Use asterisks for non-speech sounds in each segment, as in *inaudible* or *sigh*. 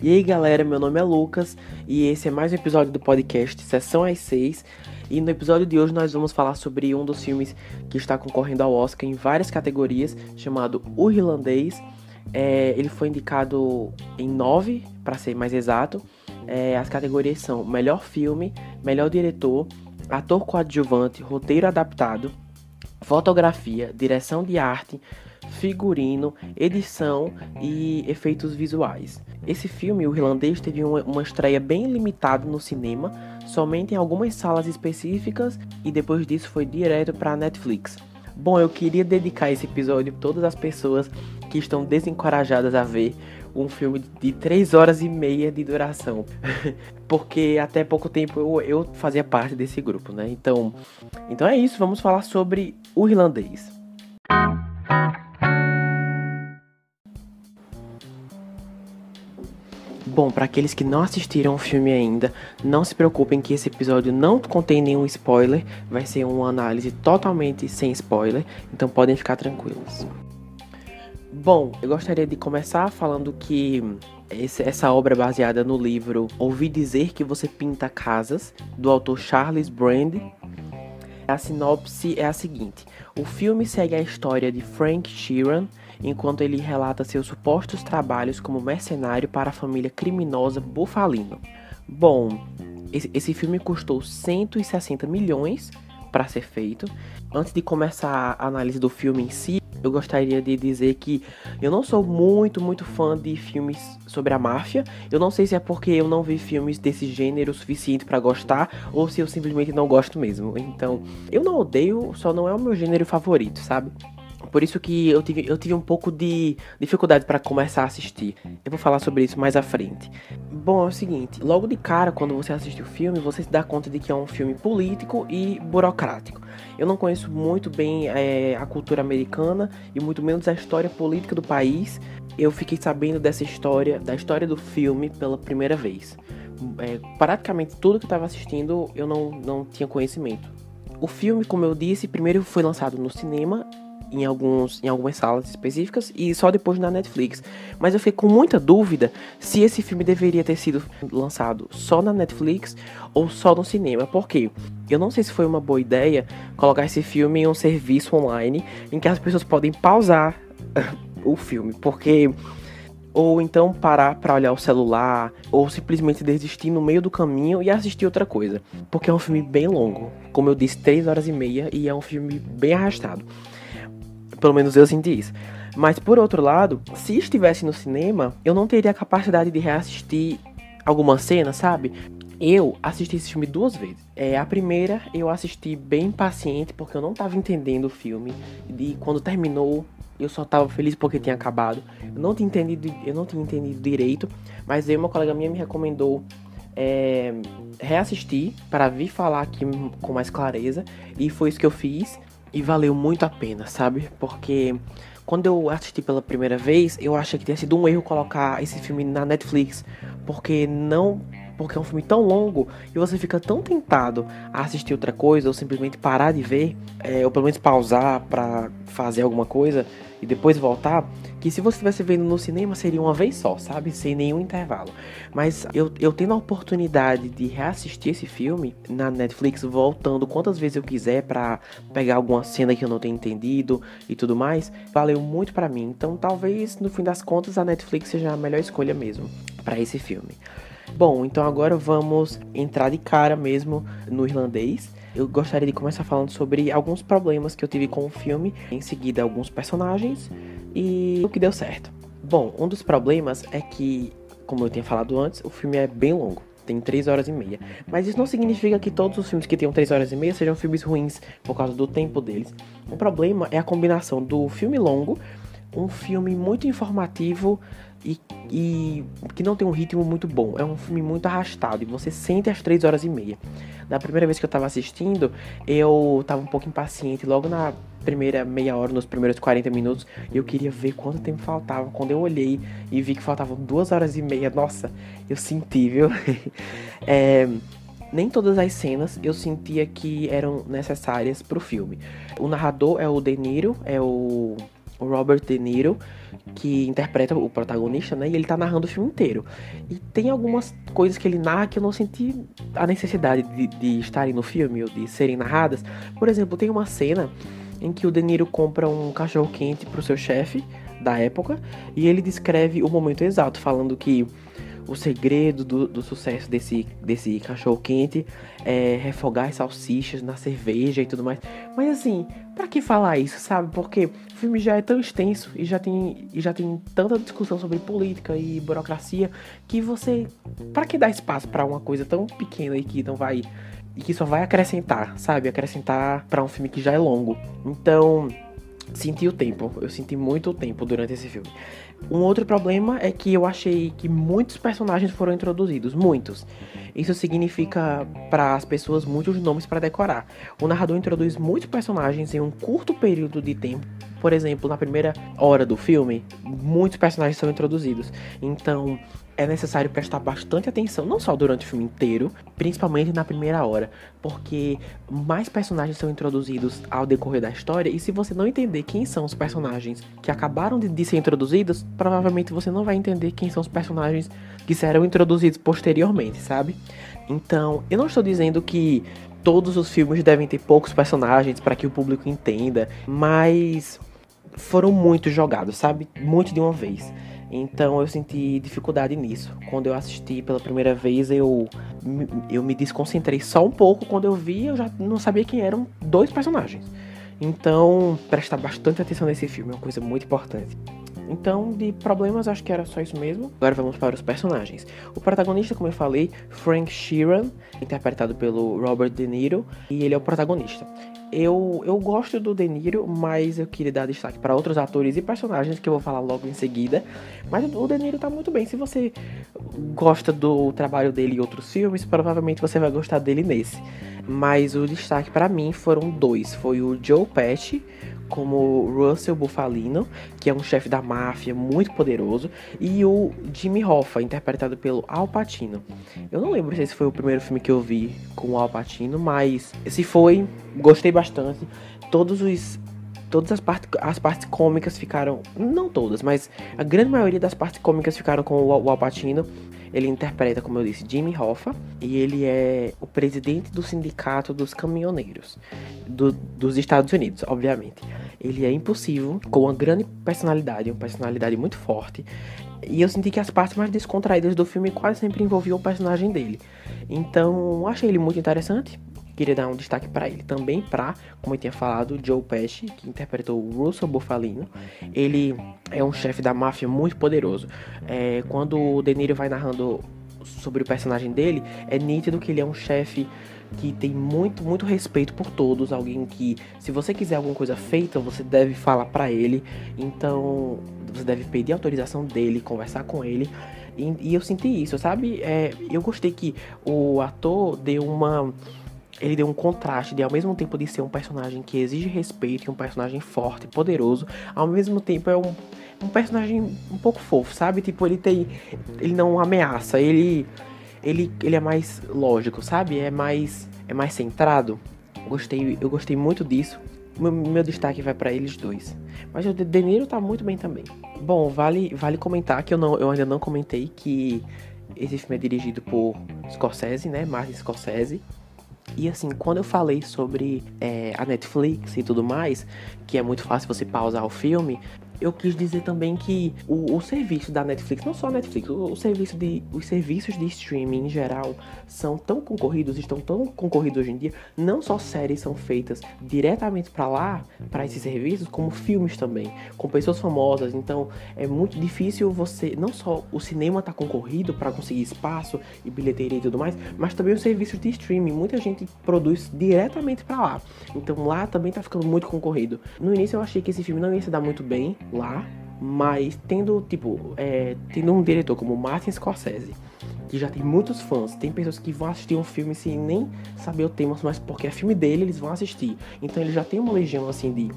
E aí galera, meu nome é Lucas e esse é mais um episódio do podcast Sessão às 6. E no episódio de hoje nós vamos falar sobre um dos filmes que está concorrendo ao Oscar em várias categorias, chamado O Irlandês. É, ele foi indicado em nove, para ser mais exato. É, as categorias são Melhor Filme, Melhor Diretor, Ator Coadjuvante, Roteiro Adaptado, Fotografia, Direção de Arte, Figurino, Edição e Efeitos Visuais. Esse filme, o irlandês, teve uma, estreia bem limitada no cinema, somente em algumas salas específicas, e depois disso foi direto para a Netflix. Bom, eu queria dedicar esse episódio a todas as pessoas que estão desencorajadas a ver um filme de 3 horas e meia de duração. *laughs* Porque até pouco tempo eu, eu fazia parte desse grupo, né? Então, então é isso, vamos falar sobre o irlandês. Bom, para aqueles que não assistiram o filme ainda, não se preocupem que esse episódio não contém nenhum spoiler, vai ser uma análise totalmente sem spoiler, então podem ficar tranquilos. Bom, eu gostaria de começar falando que essa obra é baseada no livro Ouvi Dizer que Você Pinta Casas, do autor Charles Brand. A sinopse é a seguinte: o filme segue a história de Frank Sheeran enquanto ele relata seus supostos trabalhos como mercenário para a família criminosa Bufalino. Bom, esse filme custou 160 milhões para ser feito. Antes de começar a análise do filme em si, eu gostaria de dizer que eu não sou muito, muito fã de filmes sobre a máfia. Eu não sei se é porque eu não vi filmes desse gênero o suficiente para gostar ou se eu simplesmente não gosto mesmo. Então, eu não odeio, só não é o meu gênero favorito, sabe? Por isso que eu tive, eu tive um pouco de dificuldade para começar a assistir. Eu vou falar sobre isso mais à frente. Bom, é o seguinte, logo de cara, quando você assiste o filme, você se dá conta de que é um filme político e burocrático. Eu não conheço muito bem é, a cultura americana e muito menos a história política do país. Eu fiquei sabendo dessa história, da história do filme pela primeira vez. É, praticamente tudo que eu estava assistindo eu não, não tinha conhecimento. O filme, como eu disse, primeiro foi lançado no cinema em, alguns, em algumas salas específicas e só depois na Netflix. Mas eu fiquei com muita dúvida se esse filme deveria ter sido lançado só na Netflix ou só no cinema. Porque eu não sei se foi uma boa ideia colocar esse filme em um serviço online em que as pessoas podem pausar *laughs* o filme. Porque ou então parar para olhar o celular, ou simplesmente desistir no meio do caminho e assistir outra coisa. Porque é um filme bem longo, como eu disse, 3 horas e meia, e é um filme bem arrastado. Pelo menos eu senti isso. Mas por outro lado, se estivesse no cinema, eu não teria a capacidade de reassistir alguma cena, sabe? Eu assisti esse filme duas vezes. É, a primeira eu assisti bem paciente porque eu não estava entendendo o filme. E quando terminou, eu só estava feliz porque tinha acabado. Eu não tinha entendido, eu não tinha entendido direito, mas aí uma colega minha me recomendou é, reassistir para vir falar aqui com mais clareza e foi isso que eu fiz. E valeu muito a pena, sabe? Porque quando eu assisti pela primeira vez, eu achei que tinha sido um erro colocar esse filme na Netflix. Porque não. Porque é um filme tão longo e você fica tão tentado a assistir outra coisa ou simplesmente parar de ver, é, ou pelo menos pausar para fazer alguma coisa e depois voltar, que se você estivesse vendo no cinema seria uma vez só, sabe? Sem nenhum intervalo. Mas eu, eu tendo a oportunidade de reassistir esse filme na Netflix, voltando quantas vezes eu quiser para pegar alguma cena que eu não tenha entendido e tudo mais, valeu muito para mim. Então talvez no fim das contas a Netflix seja a melhor escolha mesmo para esse filme. Bom, então agora vamos entrar de cara mesmo no irlandês eu gostaria de começar falando sobre alguns problemas que eu tive com o filme, em seguida alguns personagens e o que deu certo. Bom, um dos problemas é que, como eu tinha falado antes, o filme é bem longo. Tem 3 horas e meia. Mas isso não significa que todos os filmes que tenham 3 horas e meia sejam filmes ruins por causa do tempo deles. O problema é a combinação do filme longo, um filme muito informativo e, e, que não tem um ritmo muito bom. É um filme muito arrastado e você sente as 3 horas e meia. Da primeira vez que eu tava assistindo, eu tava um pouco impaciente. Logo na primeira meia hora, nos primeiros 40 minutos, eu queria ver quanto tempo faltava. Quando eu olhei e vi que faltavam duas horas e meia, nossa, eu senti, viu? *laughs* é, nem todas as cenas eu sentia que eram necessárias pro filme. O narrador é o De Niro, é o Robert De Niro, que interpreta o protagonista, né? E ele tá narrando o filme inteiro. E tem algumas coisas que ele narra que eu não senti a necessidade de, de estarem no filme ou de serem narradas. Por exemplo, tem uma cena em que o De Niro compra um cachorro quente pro seu chefe da época e ele descreve o momento exato, falando que o segredo do, do sucesso desse, desse cachorro quente é refogar as salsichas na cerveja e tudo mais. Mas assim, para que falar isso, sabe? Porque o filme já é tão extenso e já tem, e já tem tanta discussão sobre política e burocracia que você. para que dar espaço para uma coisa tão pequena e que não vai. e que só vai acrescentar, sabe? Acrescentar para um filme que já é longo. Então senti o tempo, eu senti muito o tempo durante esse filme. Um outro problema é que eu achei que muitos personagens foram introduzidos, muitos. Isso significa para as pessoas muitos nomes para decorar. O narrador introduz muitos personagens em um curto período de tempo. Por exemplo, na primeira hora do filme, muitos personagens são introduzidos. Então, é necessário prestar bastante atenção, não só durante o filme inteiro, principalmente na primeira hora, porque mais personagens são introduzidos ao decorrer da história, e se você não entender quem são os personagens que acabaram de, de ser introduzidos, provavelmente você não vai entender quem são os personagens que serão introduzidos posteriormente, sabe? Então, eu não estou dizendo que todos os filmes devem ter poucos personagens para que o público entenda, mas foram muito jogados, sabe? Muito de uma vez. Então eu senti dificuldade nisso. Quando eu assisti pela primeira vez, eu, eu me desconcentrei só um pouco. Quando eu vi, eu já não sabia quem eram dois personagens. Então, prestar bastante atenção nesse filme é uma coisa muito importante. Então, de problemas, acho que era só isso mesmo. Agora vamos para os personagens. O protagonista, como eu falei, Frank Sheeran, interpretado pelo Robert De Niro, e ele é o protagonista. Eu, eu gosto do De Niro, mas eu queria dar destaque para outros atores e personagens que eu vou falar logo em seguida. Mas o De Niro tá muito bem. Se você gosta do trabalho dele em outros filmes, provavelmente você vai gostar dele nesse. Mas o destaque para mim foram dois. Foi o Joe Pesci como Russell Bufalino, que é um chefe da máfia muito poderoso, e o Jimmy Hoffa, interpretado pelo Al Pacino. Eu não lembro se esse foi o primeiro filme que eu vi com o Al Pacino, mas se foi, gostei bastante. Todos os todas as, part as partes cômicas ficaram, não todas, mas a grande maioria das partes cômicas ficaram com o, o Al Pacino. Ele interpreta, como eu disse, Jimmy Hoffa e ele é o presidente do sindicato dos caminhoneiros do, dos Estados Unidos, obviamente. Ele é impossível, com uma grande personalidade, uma personalidade muito forte. E eu senti que as partes mais descontraídas do filme quase sempre envolviam o personagem dele. Então, achei ele muito interessante. Queria dar um destaque para ele também, para, como eu tinha falado, Joe Pesci, que interpretou o Russell Bufalino. Ele é um chefe da máfia muito poderoso. É, quando o De Niro vai narrando sobre o personagem dele, é nítido que ele é um chefe que tem muito, muito respeito por todos, alguém que, se você quiser alguma coisa feita, você deve falar para ele. Então, você deve pedir autorização dele, conversar com ele. E, e eu senti isso, sabe? É, eu gostei que o ator deu uma ele deu um contraste de ao mesmo tempo de ser um personagem que exige respeito e um personagem forte, poderoso, ao mesmo tempo é um, um personagem um pouco fofo, sabe? Tipo, ele tem ele não ameaça, ele ele ele é mais lógico, sabe? É mais é mais centrado. Gostei, eu gostei muito disso. Meu, meu destaque vai para eles dois. Mas o De Niro tá muito bem também. Bom, vale vale comentar que eu não eu ainda não comentei que esse filme é dirigido por Scorsese, né? Martin Scorsese. E assim, quando eu falei sobre é, a Netflix e tudo mais, que é muito fácil você pausar o filme, eu quis dizer também que o, o, serviço da Netflix, não só a Netflix, o, o, serviço de, os serviços de streaming em geral são tão concorridos, estão tão concorridos hoje em dia. Não só séries são feitas diretamente para lá, para esses serviços, como filmes também, com pessoas famosas. Então é muito difícil você, não só o cinema tá concorrido para conseguir espaço e bilheteria e tudo mais, mas também os serviços de streaming. Muita gente produz diretamente para lá. Então lá também tá ficando muito concorrido. No início eu achei que esse filme não ia se dar muito bem lá, mas tendo, tipo, é, tendo um diretor como Martin Scorsese, que já tem muitos fãs, tem pessoas que vão assistir um filme sem nem saber o tema, mas porque é filme dele, eles vão assistir. Então ele já tem uma legião, assim, de,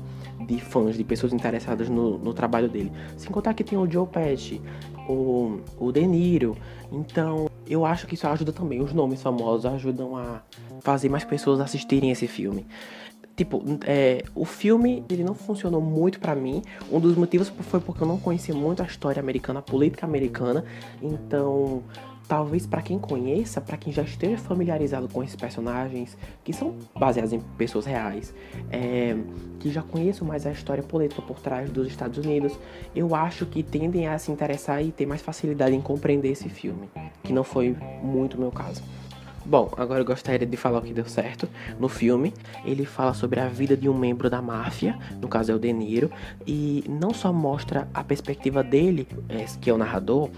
de fãs, de pessoas interessadas no, no trabalho dele. Sem contar que tem o Joe Pesci, o, o De Niro. Então, eu acho que isso ajuda também. Os nomes famosos ajudam a fazer mais pessoas assistirem esse filme. Tipo, é, o filme ele não funcionou muito para mim. Um dos motivos foi porque eu não conhecia muito a história americana, a política americana. Então, talvez para quem conheça, para quem já esteja familiarizado com esses personagens, que são baseados em pessoas reais, é, que já conheçam mais a história política por trás dos Estados Unidos, eu acho que tendem a se interessar e ter mais facilidade em compreender esse filme, que não foi muito o meu caso. Bom, agora eu gostaria de falar o que deu certo. No filme, ele fala sobre a vida de um membro da máfia, no caso é o De Niro, e não só mostra a perspectiva dele, é, que é o narrador,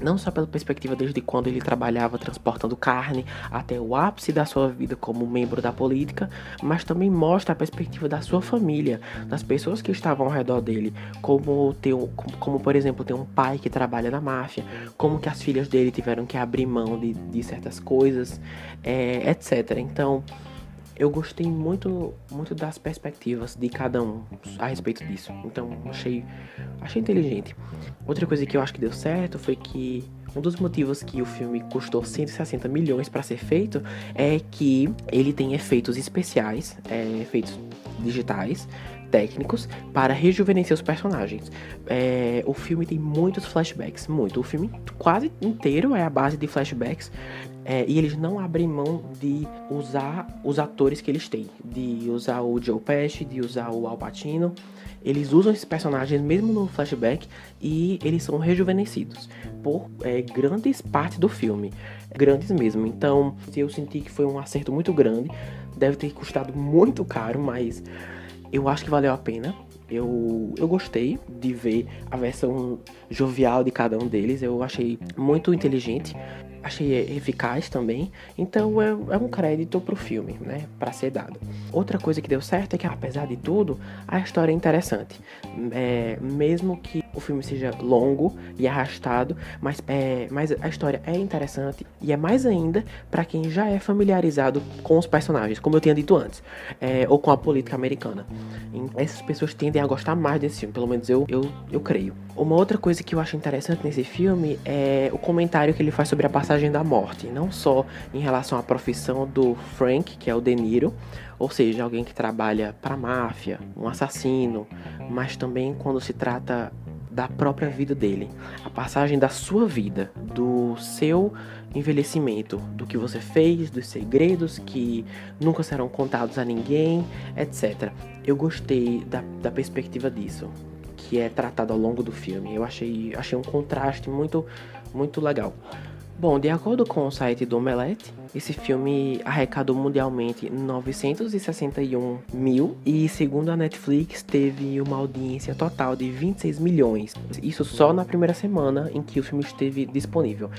não só pela perspectiva desde quando ele trabalhava transportando carne até o ápice da sua vida como membro da política, mas também mostra a perspectiva da sua família, das pessoas que estavam ao redor dele, como ter um, como, por exemplo ter um pai que trabalha na máfia, como que as filhas dele tiveram que abrir mão de, de certas coisas, é, etc. Então eu gostei muito, muito das perspectivas de cada um a respeito disso. Então, achei, achei inteligente. Outra coisa que eu acho que deu certo foi que um dos motivos que o filme custou 160 milhões para ser feito é que ele tem efeitos especiais, é, efeitos digitais, técnicos para rejuvenescer os personagens. É, o filme tem muitos flashbacks, muito. O filme quase inteiro é a base de flashbacks é, e eles não abrem mão de usar os atores que eles têm, de usar o Joe Pesci, de usar o Al Pacino. Eles usam esses personagens mesmo no flashback e eles são rejuvenescidos por é, grandes partes do filme, grandes mesmo. Então, eu senti que foi um acerto muito grande. Deve ter custado muito caro, mas eu acho que valeu a pena. Eu, eu gostei de ver a versão jovial de cada um deles. Eu achei muito inteligente achei eficaz também. Então é, é um crédito pro filme, né? Para ser dado. Outra coisa que deu certo é que, apesar de tudo, a história é interessante. É, mesmo que o filme seja longo e arrastado, mas, é, mas a história é interessante e é mais ainda para quem já é familiarizado com os personagens, como eu tinha dito antes, é, ou com a política americana. E essas pessoas tendem a gostar mais desse filme, pelo menos eu, eu, eu creio. Uma outra coisa que eu acho interessante nesse filme é o comentário que ele faz sobre a passagem da morte, não só em relação à profissão do Frank, que é o De Niro, ou seja, alguém que trabalha para a máfia, um assassino, mas também quando se trata da própria vida dele, a passagem da sua vida, do seu envelhecimento, do que você fez, dos segredos que nunca serão contados a ninguém, etc. Eu gostei da, da perspectiva disso, que é tratado ao longo do filme. Eu achei, achei um contraste muito, muito legal. Bom, de acordo com o site do Omelete, esse filme arrecadou mundialmente 961 mil e, segundo a Netflix, teve uma audiência total de 26 milhões. Isso só na primeira semana em que o filme esteve disponível.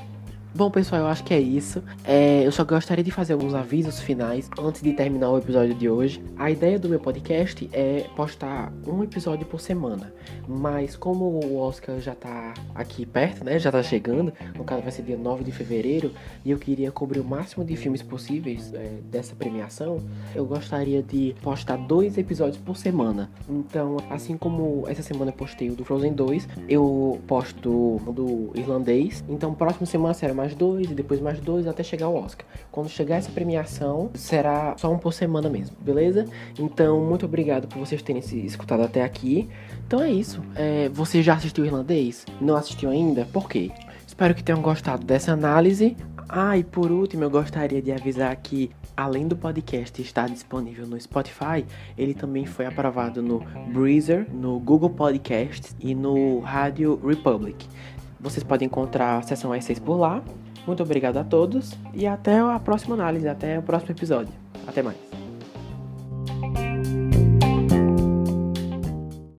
Bom, pessoal, eu acho que é isso. É, eu só gostaria de fazer alguns avisos finais antes de terminar o episódio de hoje. A ideia do meu podcast é postar um episódio por semana. Mas como o Oscar já tá aqui perto, né? Já tá chegando, no caso vai ser dia 9 de fevereiro, e eu queria cobrir o máximo de filmes possíveis é, dessa premiação, eu gostaria de postar dois episódios por semana. Então, assim como essa semana eu postei o do Frozen 2, eu posto o do irlandês. Então, próxima semana será mais dois, e depois mais dois, até chegar ao Oscar. Quando chegar essa premiação, será só um por semana mesmo, beleza? Então, muito obrigado por vocês terem se escutado até aqui. Então é isso. É, você já assistiu irlandês? Não assistiu ainda? Por quê? Espero que tenham gostado dessa análise. Ah, e por último, eu gostaria de avisar que, além do podcast estar disponível no Spotify, ele também foi aprovado no Breezer, no Google Podcasts e no Rádio Republic. Vocês podem encontrar a sessão S6 por lá. Muito obrigado a todos e até a próxima análise, até o próximo episódio. Até mais.